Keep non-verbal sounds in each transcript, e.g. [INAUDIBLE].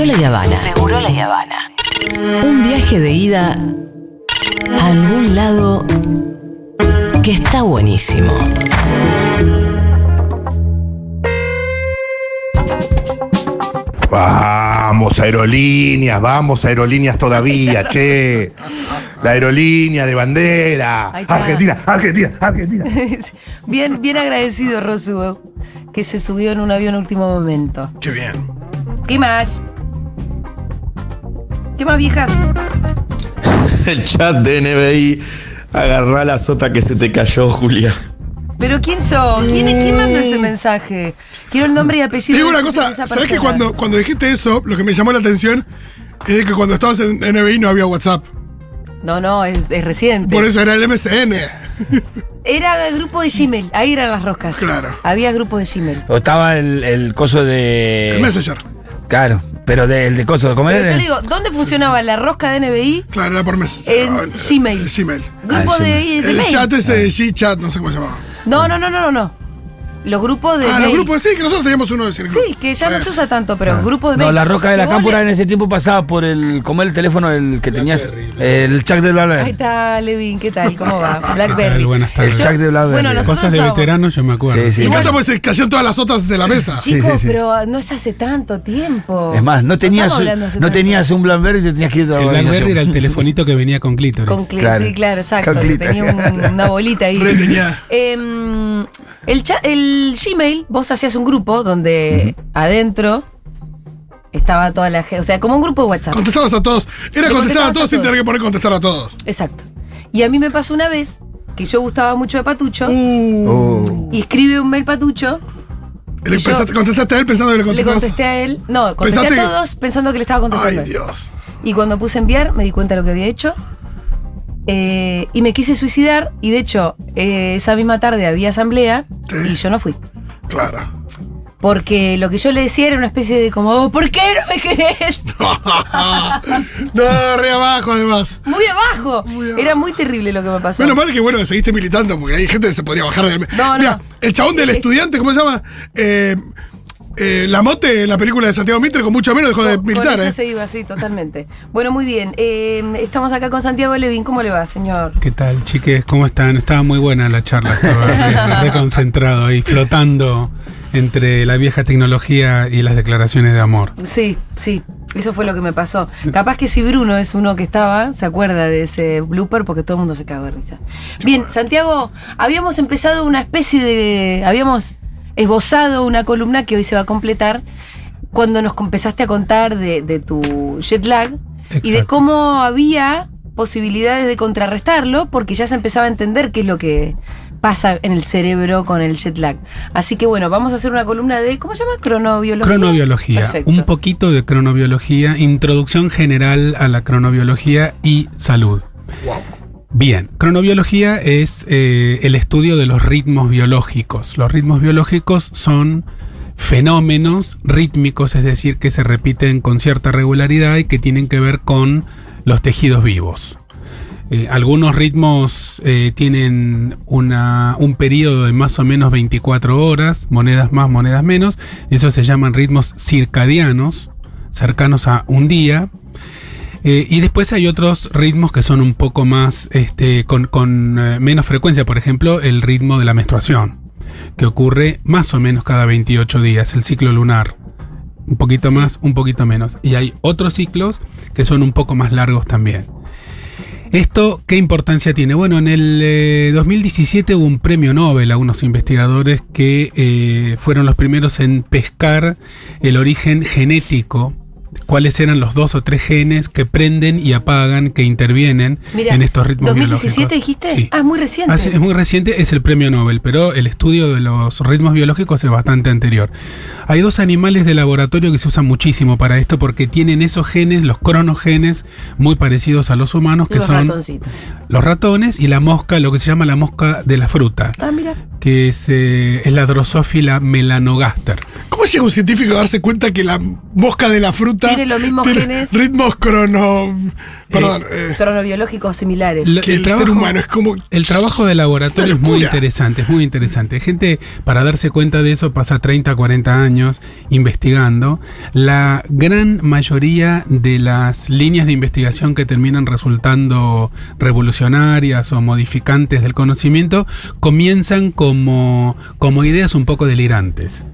Seguro la Habana. Seguro la Habana. Un viaje de ida a algún lado que está buenísimo. Vamos, aerolíneas, vamos, aerolíneas todavía, [LAUGHS] che. La aerolínea de bandera. Argentina, Argentina, Argentina. [LAUGHS] bien, bien agradecido, Rosu, que se subió en un avión último momento. Qué bien. ¿Qué más? ¿Qué más, viejas? [LAUGHS] El chat de NBI. Agarrá la sota que se te cayó, Julia. ¿Pero quién sos? ¿Quién, ¿Quién mandó ese mensaje? Quiero el nombre y Te apellido. digo una cosa, ¿sabes que cuando, cuando dijiste eso, lo que me llamó la atención es que cuando estabas en NBI no había WhatsApp? No, no, es, es reciente. Por eso era el MSN. Era el grupo de Gmail. Ahí eran las roscas. Claro. Había grupo de Gmail. O estaba el, el coso de. El Messenger. Claro, pero del de coso de comer. Pero yo le digo, ¿dónde funcionaba la rosca de NBI? Claro, era por Messenger. En Ah, Gmail. el Gmail. Grupo Ah, de, Gmail. El chat ese de G-Chat, no sé cómo se llamaba. No, no, no, no, no, no. Los grupos de Ah, los mail. grupos, sí, que nosotros teníamos uno de ese Sí, que ya no se usa tanto, pero grupos de No, mail. la roca de la cámpora le- en ese tiempo pasaba por el. como el teléfono el que tenías. El chat de Ahí Blackberry. está, Levin, ¿qué tal? ¿Cómo va? [LAUGHS] ¿Qué Blackberry. tal? Buenas El tardes. chat de Blackberry. Bueno, nosotros Cosas de somos- veteranos, yo me acuerdo. Sí, sí. Me Igual- encanta porque se cayeron todas las otras de la mesa. Chicos, Sí, sí, pero no es hace tanto tiempo. Es más, no tenías, estamos hablando hace no tanto. tenías un Blackberry y te tenías que ir a la El. Blackberry era el telefonito que venía con clítoris. Con cli- Claro. Sí, claro, exacto. Con clítoris. tenía un- una bolita ahí. [LAUGHS] Re. Em, el, cha- el Gmail, vos hacías un grupo donde adentro estaba toda la gente. O sea, como un grupo de WhatsApp. Contestabas a todos. Era Le contestar a todos a sin todos. tener que poner contestar a todos. Exacto. Y a mí me pasó una vez que yo gustaba mucho de Patucho Oh. y escribe un mail Patucho. Le pensaste- contestaste a él pensando que le Le contestabas. contesté a él. No, contesté Pensaste a que- todos pensando que le estaba contestando. Ay. Dios. Y cuando puse enviar, me di cuenta de lo que había hecho. Eh, y me quise suicidar. Y de hecho, eh, esa misma tarde había asamblea Sí. y yo no fui. Claro. Porque lo que yo le decía era una especie de como, "Oh, ¿por qué no me querés? [LAUGHS] no, re abajo además. Muy abajo. Muy abajo. Era muy terrible lo que me pasó. Menos mal que bueno que seguiste militando, porque hay gente que se podría bajar del. No, no. Mira, el chabón del Eh, estudiante, ¿cómo se llama? Eh, eh, la mote en la película de Santiago Mitre con mucho menos dejó de militar, con eso ¿eh? se iba, sí, totalmente. Bueno, muy bien. Eh, estamos acá con Santiago Levin. ¿Cómo le va, señor? ¿Qué tal, chiques? ¿Cómo están? Estaba muy buena la charla. Estaba re- re concentrado ahí, flotando entre la vieja tecnología y las declaraciones de amor. Sí, sí. Eso fue lo que me pasó. Capaz que si Bruno es uno que estaba, se acuerda de ese blooper porque todo el mundo se caga de risa. Bien, Santiago, habíamos empezado una especie de. Habíamos esbozado una columna que hoy se va a completar cuando nos empezaste a contar de, de tu jet lag y de cómo había posibilidades de contrarrestarlo porque ya se empezaba a entender qué es lo que pasa en el cerebro con el jet lag. Así que bueno, vamos a hacer una columna de, ¿cómo se llama? Cronobiología. Cronobiología, Perfecto. un poquito de cronobiología, introducción general a la cronobiología y salud. Bien, cronobiología es eh, el estudio de los ritmos biológicos. Los ritmos biológicos son fenómenos rítmicos, es decir, que se repiten con cierta regularidad y que tienen que ver con los tejidos vivos. Eh, algunos ritmos eh, tienen un periodo de más o menos 24 horas, monedas más, monedas menos. Eso se llaman ritmos circadianos, cercanos a un día. Eh, y después hay otros ritmos que son un poco más, este, con, con, eh, menos frecuencia. Por ejemplo, el ritmo de la menstruación, que ocurre más o menos cada 28 días, el ciclo lunar. Un poquito más, un poquito menos. Y hay otros ciclos que son un poco más largos también. ¿Esto qué importancia tiene? Bueno, en el eh, 2017 hubo un premio Nobel a unos investigadores que eh, fueron los primeros en pescar el origen genético, cuáles eran los dos o tres genes que prenden y apagan, que intervienen en estos ritmos 2017 biológicos. dijiste? Sí. Ah, es muy reciente. Ah, es muy reciente, es el premio Nobel, pero el estudio de los ritmos biológicos es bastante anterior. Hay dos animales de laboratorio que se usan muchísimo para esto porque tienen esos genes, los cronogenes, muy parecidos a los humanos, que Los son ratoncitos. los ratones y la mosca, lo que se llama la mosca de la fruta, Ah, mira. que es, eh, es la drosófila melanogaster. ¿Cómo llega un científico a darse cuenta que la mosca de la fruta Tiene tiene los mismos Tiene genes Ritmos crono. Perdón. eh, cronobiológicos similares. Lo- que el el, trabajo- ser humano es como. El trabajo de laboratorio Es muy interesante, es muy interesante. Gente, para darse cuenta de eso, pasa 30, 40 años investigando. La gran mayoría de las líneas de investigación que terminan resultando revolucionarias o modificantes del conocimiento comienzan como, como ideas un poco delirantes.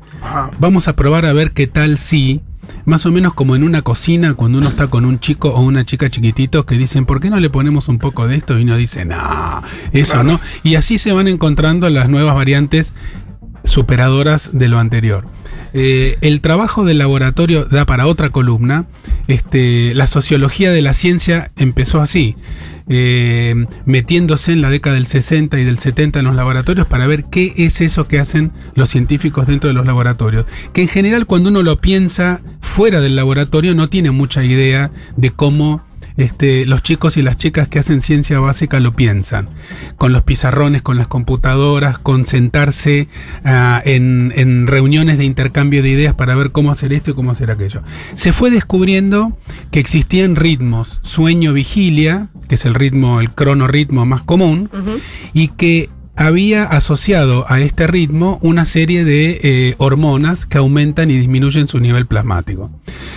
Vamos a probar a ver qué tal si, más o menos como en una cocina, cuando uno está con un chico o una chica chiquititos que dicen, ¿por qué no le ponemos un poco de esto? Y uno dice, no, eso no. Y así se van encontrando las nuevas variantes superadoras de lo anterior. Eh, el trabajo del laboratorio da para otra columna. Este, la sociología de la ciencia empezó así, eh, metiéndose en la década del 60 y del 70 en los laboratorios para ver qué es eso que hacen los científicos dentro de los laboratorios. Que en general cuando uno lo piensa fuera del laboratorio no tiene mucha idea de cómo este, los chicos y las chicas que hacen ciencia básica lo piensan, con los pizarrones, con las computadoras, con sentarse ah, en, en reuniones de intercambio de ideas para ver cómo hacer esto y cómo hacer aquello. Se fue descubriendo que existían ritmos, sueño-vigilia, que es el ritmo, el cronorritmo más común, y que había asociado a este ritmo una serie de eh, hormonas que aumentan y disminuyen su nivel plasmático.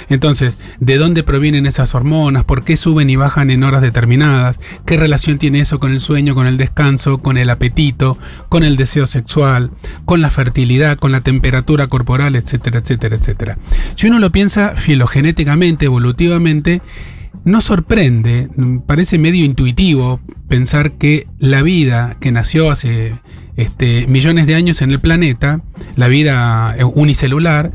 Entonces, ¿de dónde provienen esas hormonas? ¿Por qué suben y bajan en horas determinadas? ¿Qué relación tiene eso con el sueño, con el descanso, con el apetito, con el deseo sexual, con la fertilidad, con la temperatura corporal, etcétera, etcétera, etcétera? Si uno lo piensa filogenéticamente, evolutivamente, no sorprende, parece medio intuitivo pensar que la vida que nació hace este, millones de años en el planeta, la vida eh, unicelular,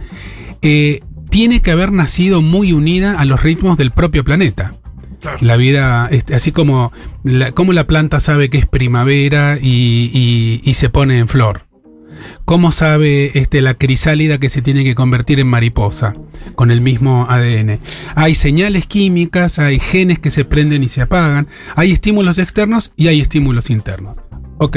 eh, tiene que haber nacido muy unida a los ritmos del propio planeta. Claro. La vida, este, así como la, como la planta sabe que es primavera y, y- y se pone en flor. ¿Cómo sabe este, la crisálida que se tiene que convertir en mariposa con el mismo ADN? Hay señales químicas, hay genes que se prenden y se apagan, hay estímulos externos y hay estímulos internos. Ok,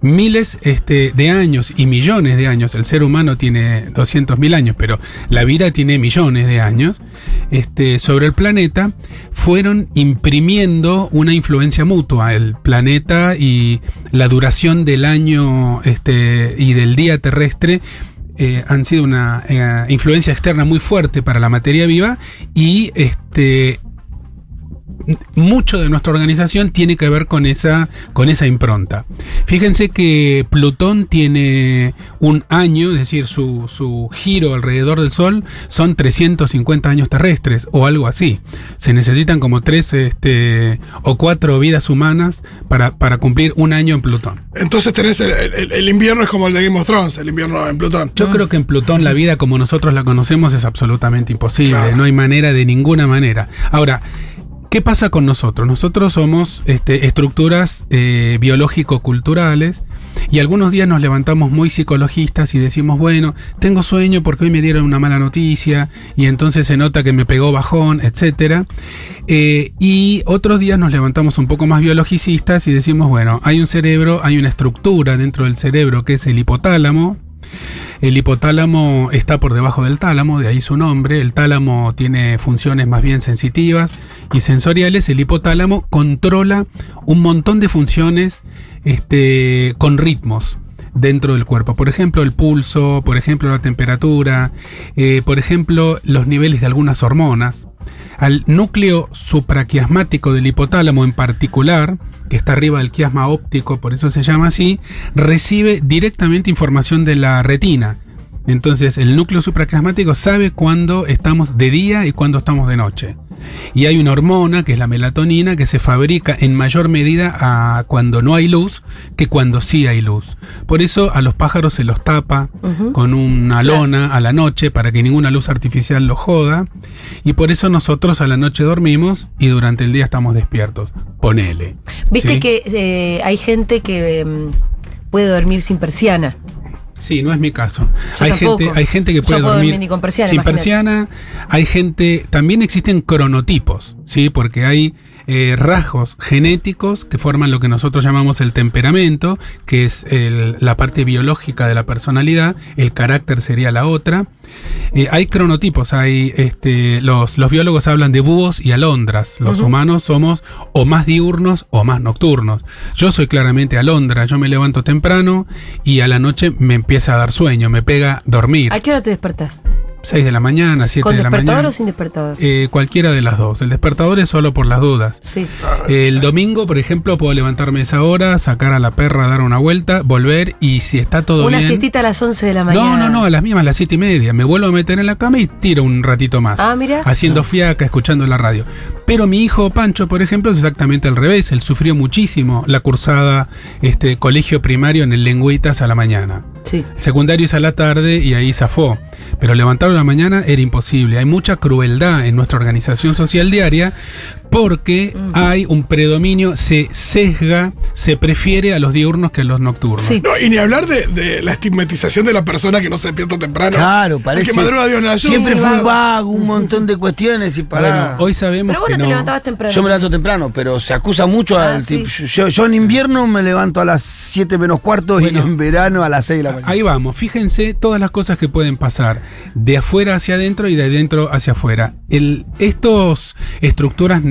miles este, de años y millones de años, el ser humano tiene 200.000 años, pero la vida tiene millones de años, este, sobre el planeta, fueron imprimiendo una influencia mutua. El planeta y la duración del año este, y del día terrestre eh, han sido una eh, influencia externa muy fuerte para la materia viva y este mucho de nuestra organización tiene que ver con esa, con esa impronta. Fíjense que Plutón tiene un año, es decir, su, su giro alrededor del Sol son 350 años terrestres o algo así. Se necesitan como tres este, o cuatro vidas humanas para, para cumplir un año en Plutón. Entonces tenés el, el- el invierno es como el de Game of Thrones, el invierno en Plutón. Yo creo que en Plutón la vida como nosotros la conocemos es absolutamente imposible, Claro. no hay manera de ninguna manera. Ahora, ¿qué pasa con nosotros? Nosotros somos este, estructuras eh, biológico-culturales y algunos días nos levantamos muy psicologistas y decimos, bueno, tengo sueño porque hoy me dieron una mala noticia y entonces se nota que me pegó bajón, etcétera. Eh, y otros días nos levantamos un poco más biologicistas y decimos, bueno, hay un cerebro, hay una estructura dentro del cerebro que es el hipotálamo, el hipotálamo está por debajo del tálamo, de ahí su nombre. El tálamo tiene funciones más bien sensitivas y sensoriales. El hipotálamo controla un montón de funciones este, con ritmos dentro del cuerpo. Por ejemplo, el pulso, por ejemplo, la temperatura, eh, por ejemplo, los niveles de algunas hormonas. Al núcleo supraquiasmático del hipotálamo en particular, que está arriba del quiasma óptico, por eso se llama así, recibe directamente información de la retina. Entonces el núcleo supraquiasmático sabe cuándo estamos de día y cuándo estamos de noche. Y hay una hormona, que es la melatonina, que se fabrica en mayor medida a cuando no hay luz que cuando sí hay luz. Por eso a los pájaros se los tapa con una lona a la noche para que ninguna luz artificial los joda. Y por eso nosotros a la noche dormimos y durante el día estamos despiertos. Ponele. Viste ¿sí? que eh, hay gente que em, puede dormir sin persiana. Sí, no es mi caso. Yo hay tampoco. gente, hay gente que puede dormir con persiana, sin imagínate. persiana. Hay gente, también existen cronotipos, sí, porque hay eh, rasgos genéticos que forman lo que nosotros llamamos el temperamento, que es el- la parte biológica de la personalidad, el carácter sería la otra. Eh, hay cronotipos, hay este, los, los biólogos hablan de búhos y alondras. Los humanos somos o más diurnos o más nocturnos. Yo soy claramente alondra, yo me levanto temprano y a la noche me empieza a dar sueño, me pega dormir. ¿A qué hora te despertás? 6 de la mañana, 7 ¿Con de la despertador mañana. o sin despertador? Eh, cualquiera de las dos. El despertador es solo por las dudas. sí. El domingo, por ejemplo, puedo levantarme a esa hora, sacar a la perra, dar una vuelta, volver y si está todo Una bien. siestita a las 11 de la mañana. No, no, no, a las mismas, a las siete y media. Me vuelvo a meter en la cama y tiro un ratito más. Ah, mira. Haciendo fiaca, escuchando la radio. Pero mi hijo Pancho, por ejemplo, es exactamente al revés. Él sufrió muchísimo la cursada este, colegio primario en el Lengüitas a la mañana. Sí. El secundario es a la tarde y ahí zafó. Pero levantarlo a la mañana era imposible. Hay mucha crueldad en nuestra organización social diaria porque hay un predominio, se sesga, se prefiere a los diurnos que a los nocturnos. Sí. No, y ni hablar de, de la estigmatización de la persona que no se despierta temprano. Claro, parece. que madruga Dios no. Siempre fue un vago. un montón de cuestiones y para. Bueno, hoy sabemos Pero vos que no te no. levantabas temprano. Yo me levanto temprano, pero se acusa mucho Ah, al sí. tipo. Yo, yo en invierno me levanto a las 7 menos cuarto Bueno. y en verano a las 6 de la mañana. Ahí vamos, fíjense todas las cosas que pueden pasar de afuera hacia adentro y de adentro hacia afuera. El, estos estructuras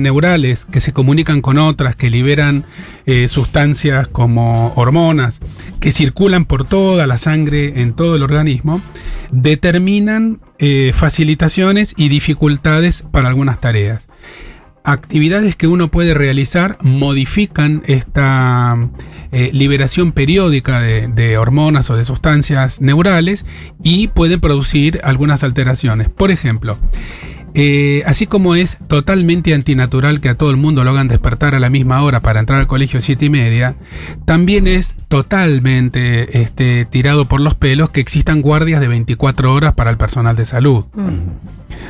que se comunican con otras, que liberan eh, sustancias como hormonas, que circulan por toda la sangre en todo el organismo, determinan eh, facilitaciones y dificultades para algunas tareas actividades que uno puede realizar modifican esta eh, liberación periódica de, de hormonas o de sustancias neurales y pueden producir algunas alteraciones. Por ejemplo, eh, así como es totalmente antinatural que a todo el mundo lo hagan despertar a la misma hora para entrar al colegio siete y media, también es totalmente este, tirado por los pelos que existan guardias de 24 horas para el personal de salud.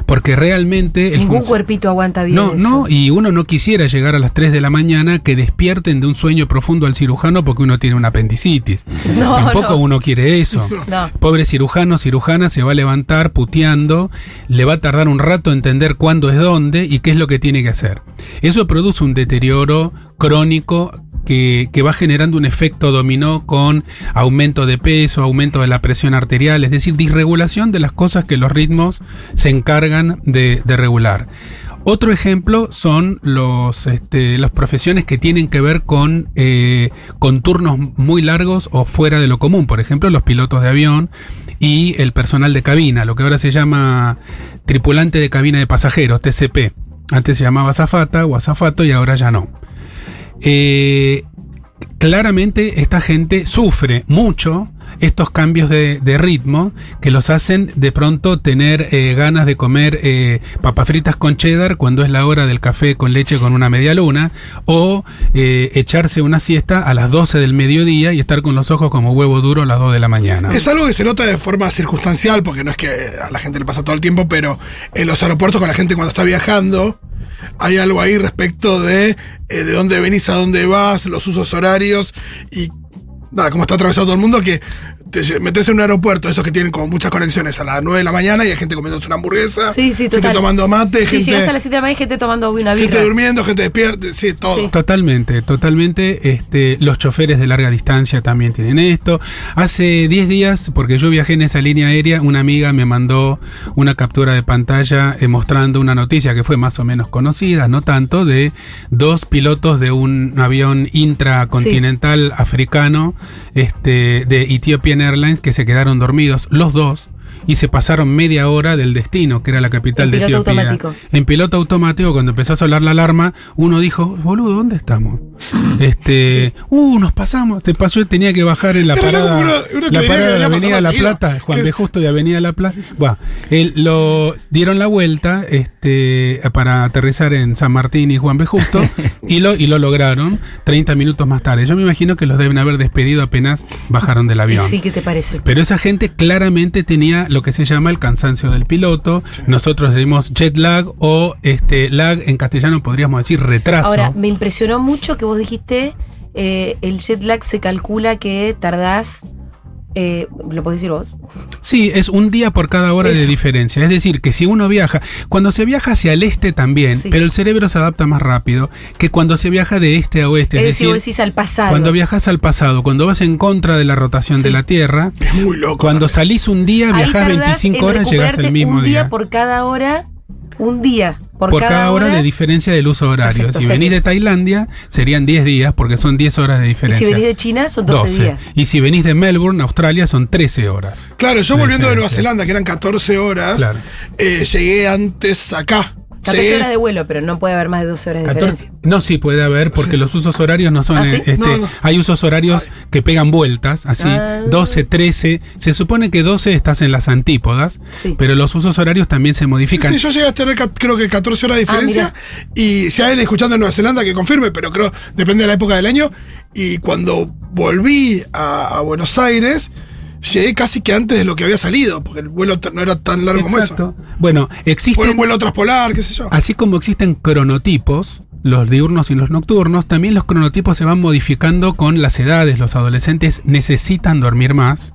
Porque realmente... Ningún cuerpito aguanta bien. no, eso. no, y uno no quisiera llegar a las 3 de la mañana que despierten de un sueño profundo al cirujano porque uno tiene una apendicitis. [LAUGHS] No, Tampoco no. uno quiere eso. [LAUGHS] No. Pobre cirujano, cirujana se va a levantar puteando, le va a tardar un rato entender cuándo es dónde y qué es lo que tiene que hacer. Eso produce un deterioro crónico que, va generando un efecto dominó con aumento de peso, aumento de la presión arterial, es decir, disregulación de las cosas que los ritmos se encargan de, de regular. Otro ejemplo son los, este, las profesiones que tienen que ver con, eh, con turnos muy largos o fuera de lo común. Por ejemplo, los pilotos de avión y el personal de cabina, lo que ahora se llama tripulante de cabina de pasajeros, TCP. Antes se llamaba azafata o azafato y ahora ya no. Eh, claramente esta gente sufre mucho estos cambios de, ritmo que los hacen de pronto tener eh, ganas de comer eh, papas fritas con cheddar cuando es la hora del café con leche con una media luna o eh, echarse una siesta a las 12 del mediodía y estar con los ojos como huevo duro a las 2 de la mañana. Es algo que se nota de forma circunstancial, porque no es que a la gente le pasa todo el tiempo, pero en los aeropuertos con la gente cuando está viajando, hay algo ahí respecto de de dónde venís, a dónde vas, los usos horarios y nada, como está atravesado todo el mundo, que te metes en un aeropuerto, esos que tienen como muchas conexiones a las 9 de la mañana y hay gente comiéndose una hamburguesa, Sí, sí, total. gente tomando mate, Sí, gente, llegás a las 7 de la mañana y gente tomando una birra. gente durmiendo, gente despierta, sí, todo. Sí. Totalmente, totalmente. Este, los choferes de larga distancia también tienen esto. Hace 10 días, porque yo viajé en esa línea aérea, una amiga me mandó una captura de pantalla eh, mostrando una noticia que fue más o menos conocida, no tanto, de dos pilotos de un avión intracontinental africano este, de Airlines que se quedaron dormidos, los dos. Y se pasaron media hora del destino, que era la capital En de piloto Etiopía. automático. En piloto automático, cuando empezó a sonar la alarma, uno dijo, boludo, ¿dónde estamos? Este, uh, nos pasamos. Te pasó, tenía que bajar en la parada, uno- uno la parada de Avenida La seguido. Plata, Juan Que- B. Justo de Avenida La Plata. Buah, él- lo dieron la vuelta, este, para aterrizar en San Martín y Juan B. Justo, [LAUGHS] y lo, y lo lograron 30 minutos más tarde. Yo me imagino que los deben haber despedido apenas bajaron del avión. sí, ¿qué te parece? Pero esa gente claramente tenía lo que se llama el cansancio del piloto. Nosotros decimos jet lag o este lag en castellano podríamos decir retraso. Ahora, me impresionó mucho que vos dijiste, eh, el jet lag se calcula que tardás Eh, ¿Lo podés decir vos? Sí, es un día por cada hora de diferencia. Es decir, que si uno viaja, cuando se viaja hacia el este también, Sí. pero el cerebro se adapta más rápido que cuando se viaja de este a oeste. Es Es, decir, decir, vos decís al pasado. cuando viajas al pasado, cuando vas en contra de la rotación de la Tierra, Es muy loco. cuando salís un día, viajás tardás 25 en horas, llegás recuperarte el mismo un día. día. por cada hora. Un día por, Por, cada, hora, de diferencia del uso horario. Perfecto, si o sea venís de Tailandia, serían 10 días, porque son 10 horas de Y diferencia. si venís de China, son 12, días. Y si venís de Melbourne, Australia, son 13 horas. Claro, yo volviendo de Nueva. Zelanda, que eran 14 horas, Claro. eh, llegué antes acá. 14 Llegué- horas de vuelo, pero no puede haber más de 12 horas de 14 diferencia. no, sí puede haber, porque los usos horarios no son. ¿Ah, sí? eh, este, No, no. Hay usos horarios que pegan vueltas, así, Ah. 12, 13. Se supone que 12 estás en las antípodas, Sí. pero los usos horarios también se Sí, modifican. sí, yo llegué a tener creo que 14 horas de Ah, diferencia. y si hay alguien escuchando en Nueva Zelanda que confirme, pero creo depende de la época del año. Y cuando volví a, a Buenos Aires, llegué casi que antes de lo que había salido, porque el vuelo no era tan largo como Exacto. eso. Bueno, Fue existen. un vuelo transpolar, qué sé yo. Así como existen cronotipos, los diurnos y los nocturnos, también los cronotipos se van modificando con las edades. Los adolescentes necesitan dormir más,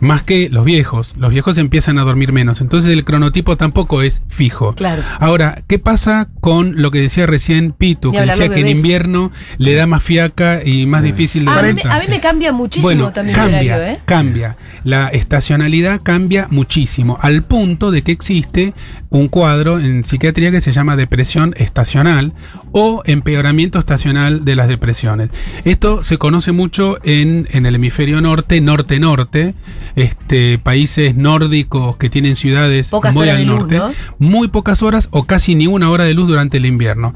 más que los viejos. Los viejos empiezan a dormir menos. Entonces el cronotipo tampoco es fijo. Claro. Ahora, ¿qué pasa con lo que decía recién Pitu? Que decía que en invierno le da más fiaca y más difícil de a, mí, me- a mí me cambia muchísimo Bueno, también el cambia, horario, ¿eh? cambia. La estacionalidad cambia muchísimo, al punto de que existe un cuadro en psiquiatría que se llama depresión estacional o empeoramiento estacional de las depresiones. Esto se conoce mucho en, en el hemisferio norte, norte-norte, este, países nórdicos que tienen ciudades Pocas muy al luz, norte, ¿no? muy pocas horas o casi ni una hora de luz durante el invierno.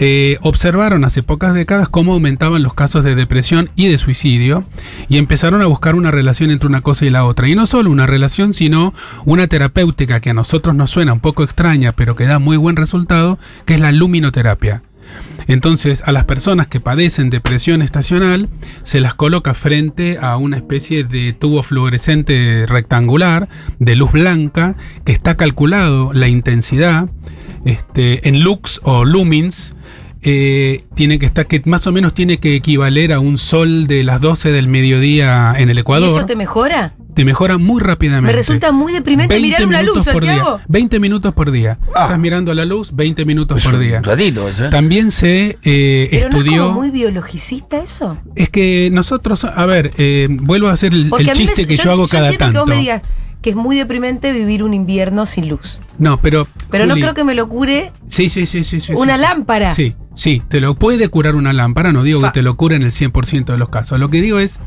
Eh, observaron hace pocas décadas cómo aumentaban los casos de depresión y de suicidio y empezaron a buscar una relación entre una cosa y la otra. Y no solo una relación, sino una terapéutica que a nosotros nos suena un poco extraña, pero que da muy buen resultado, que es la luminoterapia. Entonces, a las personas que padecen depresión estacional se las coloca frente a una especie de tubo fluorescente rectangular de luz blanca que está calculado la intensidad este, en lux o lumins. eh, tiene que estar que más o menos tiene que equivaler a un sol de las 12 del mediodía en el ¿Y Ecuador. eso te mejora? Te mejora muy rápidamente. Me resulta muy deprimente mirar una luz, minutos por Santiago. día. 20 minutos por día. Ah. Estás mirando la luz 20 minutos Es por un día. ratito eso, ¿eh? También se eh, ¿Pero no es estudió. como muy biologicista eso? Es que nosotros, a ver, eh, vuelvo a hacer el, Porque el a mí me- chiste que yo, hago cada tanto. que vos me digas que es muy deprimente vivir un invierno sin luz. No, pero. Pero no creo que me lo cure Sí, sí, sí, sí. sí, una sí. lámpara. Sí, sí, te lo puede curar una lámpara, no digo Fa- que te lo cure en el 100% de los casos. Lo que digo es,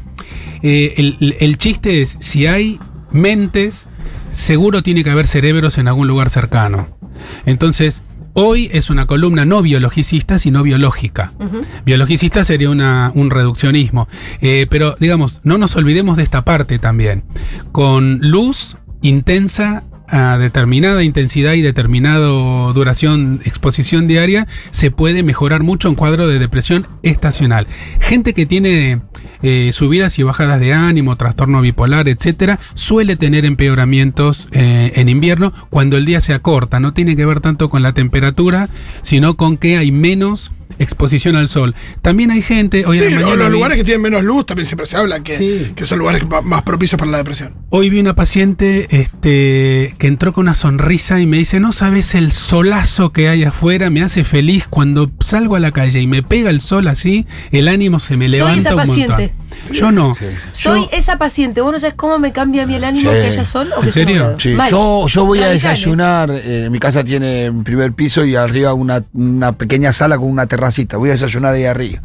eh, el, chiste es, si hay mentes, seguro tiene que haber cerebros en algún lugar cercano. Entonces, hoy es una columna no biologicista, sino biológica. Ujú. Biologicista sería una- un reduccionismo. Eh, pero, digamos, no nos olvidemos de esta parte también. Con luz intensa a determinada intensidad y determinado duración, exposición diaria, se puede mejorar mucho un cuadro de depresión estacional. Gente que tiene eh, subidas y bajadas de ánimo, trastorno bipolar, etcétera, suele tener empeoramientos eh, en invierno cuando el día se acorta. No tiene que ver tanto con la temperatura, sino con que hay menos exposición al sol. También hay gente, hoy Sí, la o mañana los vi- lugares que tienen menos luz también siempre se habla que, Sí. que son lugares más propicios para la depresión. Hoy vi una paciente este, que entró con una sonrisa y me dice, no sabes el solazo que hay afuera, me hace feliz cuando salgo a la calle y me pega el sol así, el ánimo se me Soy levanta esa un montón. Paciente. Yo no. Sí. Soy Yo- esa paciente. ¿Vos no sabés cómo me cambia a mí el ánimo Sí. que haya sol o ¿En que esté serio? Sí, yo, yo voy a desayunar. eh, en mi casa tiene un primer piso y arriba una, una pequeña sala con una terracita. Voy a desayunar ahí arriba.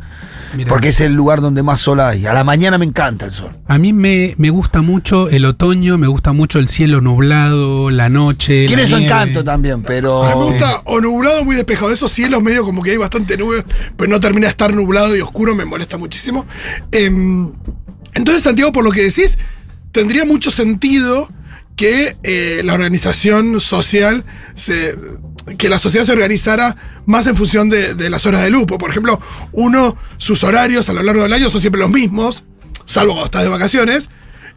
Mirá. Porque es el lugar donde más sol hay. A la mañana me encanta el sol. A mí me, me gusta mucho el otoño, me gusta mucho el cielo nublado, la noche. Tiene la su nieve. encanto también, pero. A mí me gusta o nublado muy despejado. Esos cielos medio como que hay bastante nube, pero no termina de estar nublado y oscuro, me molesta muchísimo. Em, entonces, Santiago, por lo que decís, tendría mucho sentido que eh, la organización social se. Que la sociedad se organizara más en función de, las horas de lupo. Por ejemplo, uno, sus horarios a lo largo del año son siempre los mismos, salvo cuando estás de vacaciones.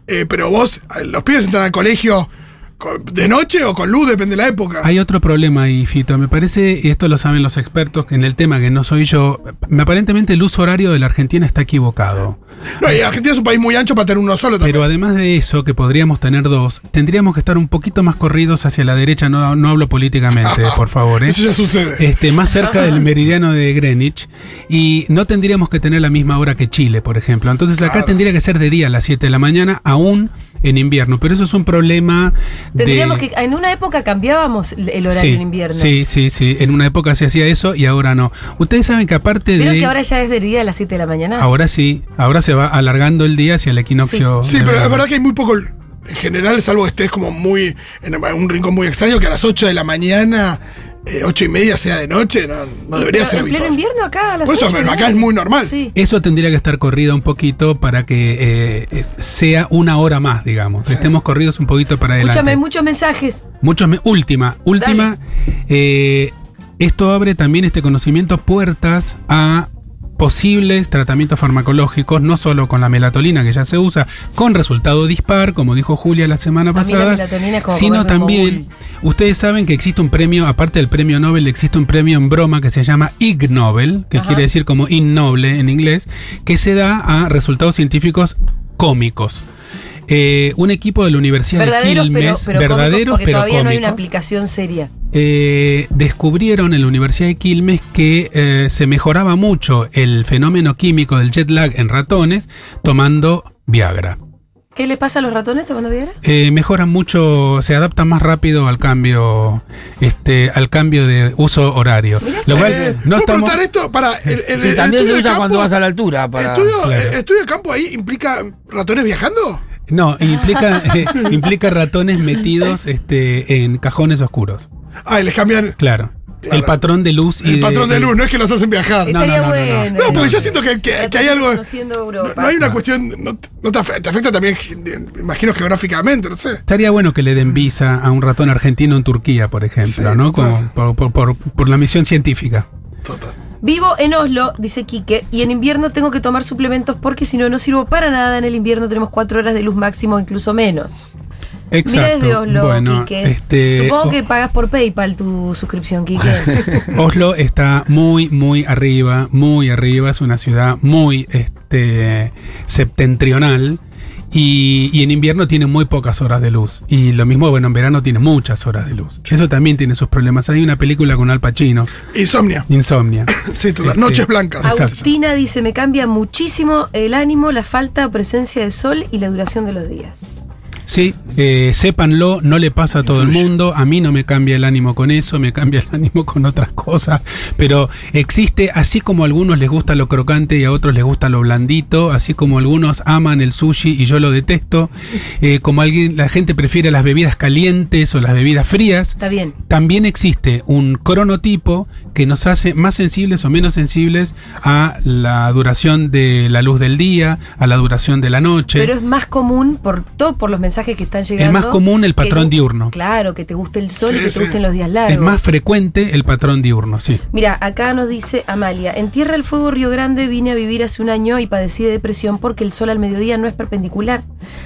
eh, pero vos, los pibes entran al colegio de noche o con luz, depende de la época. Hay otro problema ahí, Fito. Me parece, y esto lo saben los expertos en el tema, que no soy yo. me- Aparentemente el uso horario de la Argentina está equivocado. No, y Argentina es un país muy ancho para tener uno solo también. Pero además de eso, que podríamos tener dos, tendríamos que estar un poquito más corridos hacia la derecha. No, no hablo políticamente, [LAUGHS] por favor. ¿eh? Eso ya sucede. Este, más cerca del meridiano de Greenwich. Y no tendríamos que tener la misma hora que Chile, por ejemplo. Entonces acá Claro. tendría que ser de día a las 7 de la mañana, aún en invierno. Pero eso es un problema de... Tendríamos que. En una época cambiamos el horario sí, en invierno. Sí, sí, sí. En una época se hacía eso y ahora no. Ustedes saben que aparte ¿Vieron de... que ahora ya es de día a las 7 de la mañana? Ahora sí, ahora se va alargando el día hacia el equinoccio. Sí, de pero verano. verdad que hay muy poco. En general, salvo que estés como muy. en un rincón muy extraño, que a las 8 de la mañana, eh, 8 y media sea de noche, no, no debería Pero ser En pleno habitual. invierno acá a las Por eso, 8, pero ¿no? acá es muy normal. Sí. Eso tendría que estar corrido un poquito para que eh, eh, sea una hora más, digamos. Estemos corridos un poquito para adelante. Escúchame, muchos mensajes. Muchos me- última, última. eh, esto abre también este conocimiento puertas a posibles tratamientos farmacológicos, no solo con la melatonina que ya se usa, con resultado dispar, como dijo Julia la semana la pasada, sino también, ustedes saben que existe un premio, aparte del premio Nobel, existe un premio en broma que se llama Ig Nobel, que Ajá. quiere decir como innoble en inglés, que se da a resultados científicos cómicos. Eh, un equipo de la Universidad Verdaderos, de pero, Quilmes, pero cómicos, verdaderos porque pero todavía no hay una cómicos, aplicación seria. Eh, descubrieron en la Universidad de Quilmes que eh, se mejoraba mucho el fenómeno químico del jet lag en ratones tomando Viagra. ¿Qué le pasa a los ratones tomando Viagra? Eh, mejoran mucho, se adaptan más rápido al cambio, este, al cambio de uso horario. Lo cual Eh, no ¿puedo estamos. preguntar esto? Para, el, el- Sí, el también estudio se de usa campo- cuando vas a la altura. Para... ¿Estudio, Claro. el estudio de campo ahí implica ratones viajando? No, implica, [LAUGHS] eh, implica ratones metidos este, en cajones oscuros. Ah, y les cambian Claro. Claro. El patrón de luz y el patrón de luz, no es que los hacen viajar. No, Estaría no, no, no, no. bueno. No, porque yo siento que, que- hay algo. No, hay una No. cuestión. No, te- no te, afecta, te afecta también, imagino, geográficamente, no sé. Estaría bueno que le den visa a un ratón argentino en Turquía, por ejemplo, Sí, ¿no? Como por, por- por- por la misión científica. Total. Vivo en Oslo, dice Quique, y en invierno tengo que tomar suplementos porque si no, no sirvo para nada. En el invierno tenemos cuatro horas de luz máximo, incluso menos. Mira Exacto. desde Oslo, bueno, Quique. este, Supongo que pagas por PayPal tu suscripción, Quique. [LAUGHS] Oslo está muy, muy arriba, muy arriba. Es una ciudad muy este, septentrional. Y, y en invierno tiene muy pocas horas de luz. Y lo mismo, bueno, en verano tiene muchas horas de luz. Eso también tiene sus problemas. Hay una película con Al Pacino, Insomnia. Insomnia. [LAUGHS] Sí, total. Este, Noches blancas. Exacto. Agustina dice, me cambia muchísimo el ánimo, la falta o presencia de sol y la duración de los días. Sí, eh, sépanlo, no le pasa a todo el mundo, a mí no me cambia el ánimo con eso, me cambia el [LAUGHS] ánimo con otras cosas, pero existe, así como a algunos les gusta lo crocante y a otros les gusta lo blandito, así como algunos aman el sushi y yo lo detesto, eh, como alguien, la gente prefiere las bebidas calientes o las bebidas frías, Está bien. también existe un cronotipo que nos hace más sensibles o menos sensibles a la duración de la luz del día, a la duración de la noche. Pero es más común, por todo por los mensajes que están llegando. más común el patrón diurno. Claro, que te guste el sol Sí, y que te gusten los días largos. Es más frecuente el patrón diurno, sí. Mira, acá nos dice Amalia, en Tierra del Fuego Río Grande vine a vivir hace un año y padecí de depresión porque el sol al mediodía no es perpendicular.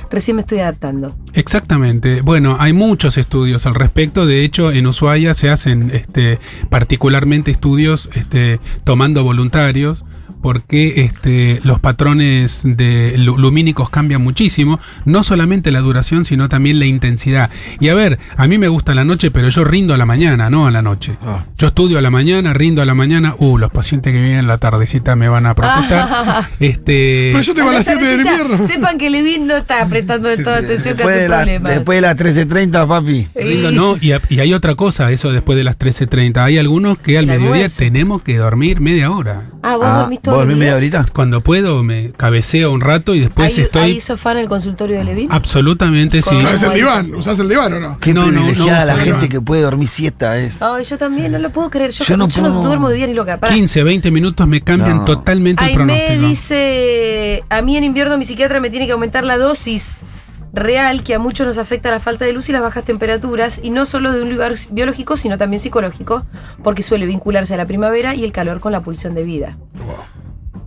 Recién me estoy adaptando. Exactamente. Bueno, hay muchos estudios al respecto. De hecho, en Ushuaia se hacen este, particularmente estudios este, tomando voluntarios porque este, los patrones de lu- lumínicos cambian muchísimo, no solamente la duración, sino también la intensidad. Y a ver, a mí me gusta la noche, pero yo rindo a la mañana, no a la noche. Ah. Yo estudio a la mañana, rindo a la mañana. Uh, los pacientes que vienen a la tardecita me van a protestar. [LAUGHS] este, Pero yo te van a las 7 del invierno. Sepan que Levin no está prestando de toda atención que Después hace de, la, problemas. después de las 13.30, papi. Rindo, no, y, y hay otra cosa, eso después de las 13.30. Hay algunos que al mediodía tenemos que dormir media hora. Ah, vos Ah, dormís ¿Vos todos los dormís media días? horita? Cuando puedo me cabeceo un rato y después ¿Hay, estoy ¿Hay sofá en el consultorio de Levin? absolutamente sí. Es el diván. ¿Usás el diván o no? Qué No, no, privilegiada no, la gente que puede dormir siesta es. Ay, yo también, no lo puedo creer. Yo, Yo no yo no puedo. duermo de día ni loca. Pará. 15, 20 minutos me cambian No. totalmente el Aime pronóstico. dice, a mí en invierno mi psiquiatra me tiene que aumentar la dosis real que a muchos nos afecta la falta de luz y las bajas temperaturas, y no solo de un lugar biológico, sino también psicológico, porque suele vincularse a la primavera y el calor con la pulsión de vida.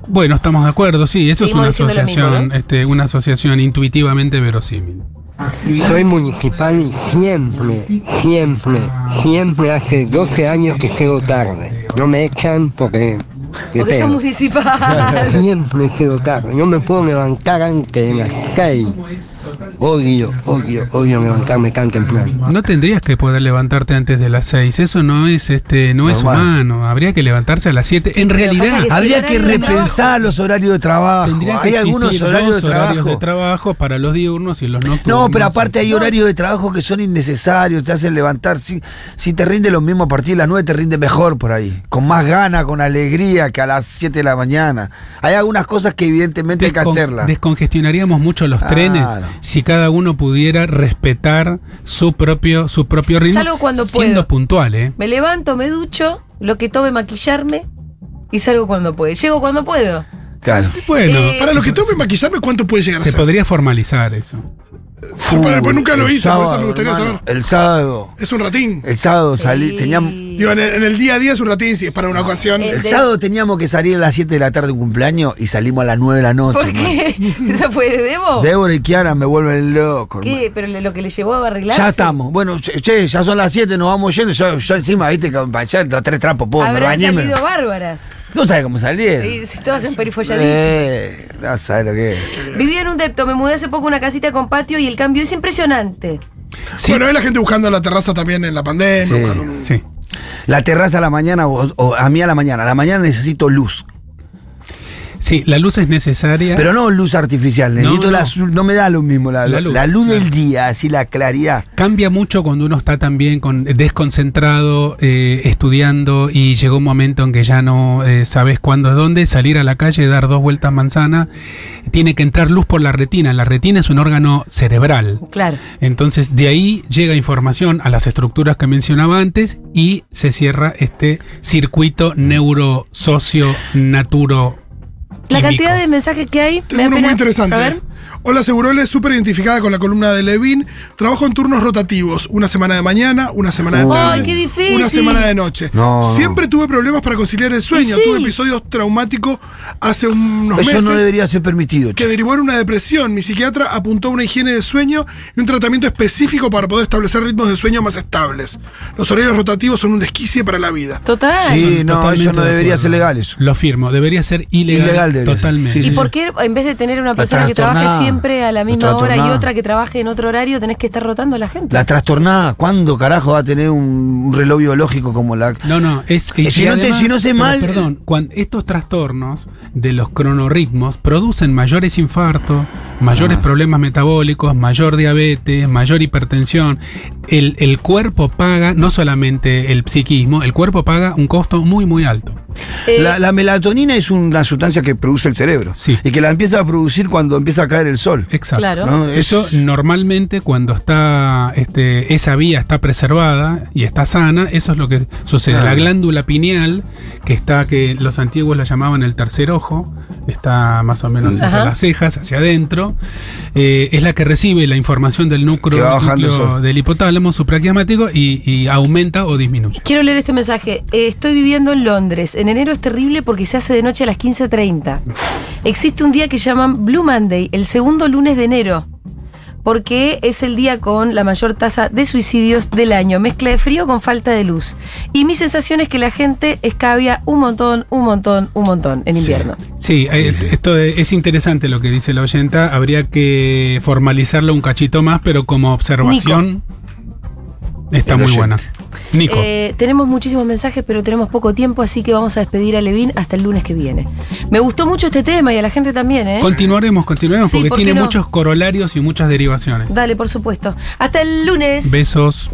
Bueno, estamos de acuerdo, sí, eso Seguimos es una lo mismo, asociación, ¿no? este, una asociación intuitivamente verosímil. Soy municipal y siempre, siempre, siempre hace 12 años que llego tarde. No me echan porque... qué Porque sos municipal. Siempre llego tarde. No me puedo levantar antes de las 6. Odio, odio, odio levantarme tan temprano. No tendrías que poder levantarte antes de las 6. Eso no es este no es humano. Habría que levantarse a las 7. En realidad, que Habría que repensar los horarios de trabajo. Hay algunos horarios de dos horarios trabajo. de trabajo para los diurnos y los nocturnos. No, pero aparte hay horarios de trabajo que son innecesarios, te hacen levantar. Si, si te rinde lo mismo a partir de las 9, te rinde mejor por ahí. Con más gana, con alegría que a las 7 de la mañana. Hay algunas cosas que evidentemente hay que hacerlas. Descongestionaríamos mucho los Claro. trenes si cada uno pudiera respetar su propio su propio ritmo Salgo cuando siendo puedo. puntual, ¿eh? Me levanto, me ducho, lo que tome maquillarme y salgo cuando puedo. Llego cuando puedo. Claro. Bueno, Eh, Para lo que tome maquillarme, ¿cuánto puede llegar a se ser? podría formalizar eso. Pero después nunca lo el hice, por eso sábado, me gustaría hermano, saber. El sábado. Es un ratín. El sábado salí, Sí. teníamos. Digo, en el, en el día a día es un ratín, si es para una ocasión. El El de- sábado teníamos que salir a las 7 de la tarde de un cumpleaños y salimos a las 9 de la noche. ¿Por hermano. qué? [LAUGHS] ¿Eso fue de Debo? Débora y Kiara me vuelven loco. hermano. ¿Qué? ¿Pero lo que le llevó a arreglarse? Ya estamos. Bueno, che, che, ya son las 7, nos vamos yendo. Yo, yo encima, viste, ya los tres trapos, puedo, me bañé. me- salido bárbaras. No sabes cómo salieron. Y si todas emperifolladísimas. Eh, no sabes lo que es. Vivía en un depto, me mudé hace poco a una casita con patio y el cambio es impresionante. Sí, Bueno, hay la gente buscando la terraza también en la pandemia. Sí. buscando un- sí. La terraza a la mañana o, o a mí a la mañana. A la mañana necesito luz. Sí, la luz es necesaria. Pero no luz artificial. Necesito No, la no. azul. No me da lo mismo la, La la luz. luz, del día, así la claridad. Cambia mucho cuando uno está también con, desconcentrado, eh, estudiando y llegó un momento en que ya no eh, sabes cuándo es dónde, salir a la calle, dar dos vueltas manzana, tiene que entrar luz por la retina. La retina es un órgano cerebral. Claro. Entonces de ahí llega información a las estructuras que mencionaba antes y se cierra este circuito neurosocio-naturo. La cantidad de mensajes que hay. Tengo me uno muy interesante. A ver. Hola Seguroles, súper identificada con la columna de Levin. Trabajo en turnos rotativos. Una semana de mañana, una semana de tarde. Ay, qué difícil. Una semana de noche. No, no. Siempre tuve problemas para conciliar el sueño. Sí. Tuve episodios traumáticos hace unos Eso meses. no debería ser permitido. que derivó en una depresión. Mi psiquiatra apuntó a una higiene de sueño y un tratamiento específico para poder establecer ritmos de sueño más estables. Los horarios rotativos son un desquicie para la vida. Total. Sí, no, Totalmente eso no de debería ser legal eso. Lo firmo, debería ser ilegal. Ilegal debería ser. totalmente. Sí, ¿Y sí, por sí. qué en vez de tener una persona que trabaje siempre a la misma hora y otra que trabaje en otro horario, tenés que estar rotando a la gente? La trastornada, ¿cuándo carajo va a tener un, reloj biológico como la. No, no, es. Eh, si no te- si no sé mal- Perdón, cuando estos trastornos de los cronorritmos producen mayores infartos, mayores Ah. problemas metabólicos, mayor diabetes, mayor hipertensión. El, el cuerpo paga, no solamente el psiquismo, el cuerpo paga un costo muy, muy alto. Eh, La, la melatonina es una sustancia que produce el cerebro. Sí. Y que la empieza a producir cuando empieza a caer el sol. Exacto. Claro. ¿no? Es- Eso normalmente cuando está este, esa vía está preservada y está sana, eso es lo que sucede. Claro. La glándula pineal, que está, que los antiguos la llamaban el tercer ojo, está más o menos entre Ajá. las cejas, hacia adentro, eh, es la que recibe la información del núcleo, del hipotálamo supraquiasmático y, y aumenta o disminuye. Quiero leer este mensaje. Eh, estoy viviendo en Londres. En enero es terrible porque se hace de noche a las 15.30. Existe un día que llaman Blue Monday, el segundo lunes de enero. Porque es el día con la mayor tasa de suicidios del año. Mezcla de frío con falta de luz. Y mi sensación es que la gente escabia un montón, un montón, un montón en invierno. Sí, eh, esto es es interesante lo que dice la oyenta. Habría que formalizarlo un cachito más, pero como observación está El muy oyente. buena. Nico. Eh, tenemos muchísimos mensajes, pero tenemos poco tiempo, así que vamos a despedir a Levin hasta el lunes que viene. Me gustó mucho este tema y a la gente también, ¿eh? Continuaremos, continuaremos, Sí, porque ¿por qué tiene no? muchos corolarios y muchas derivaciones. Dale, por supuesto. Hasta el lunes. Besos.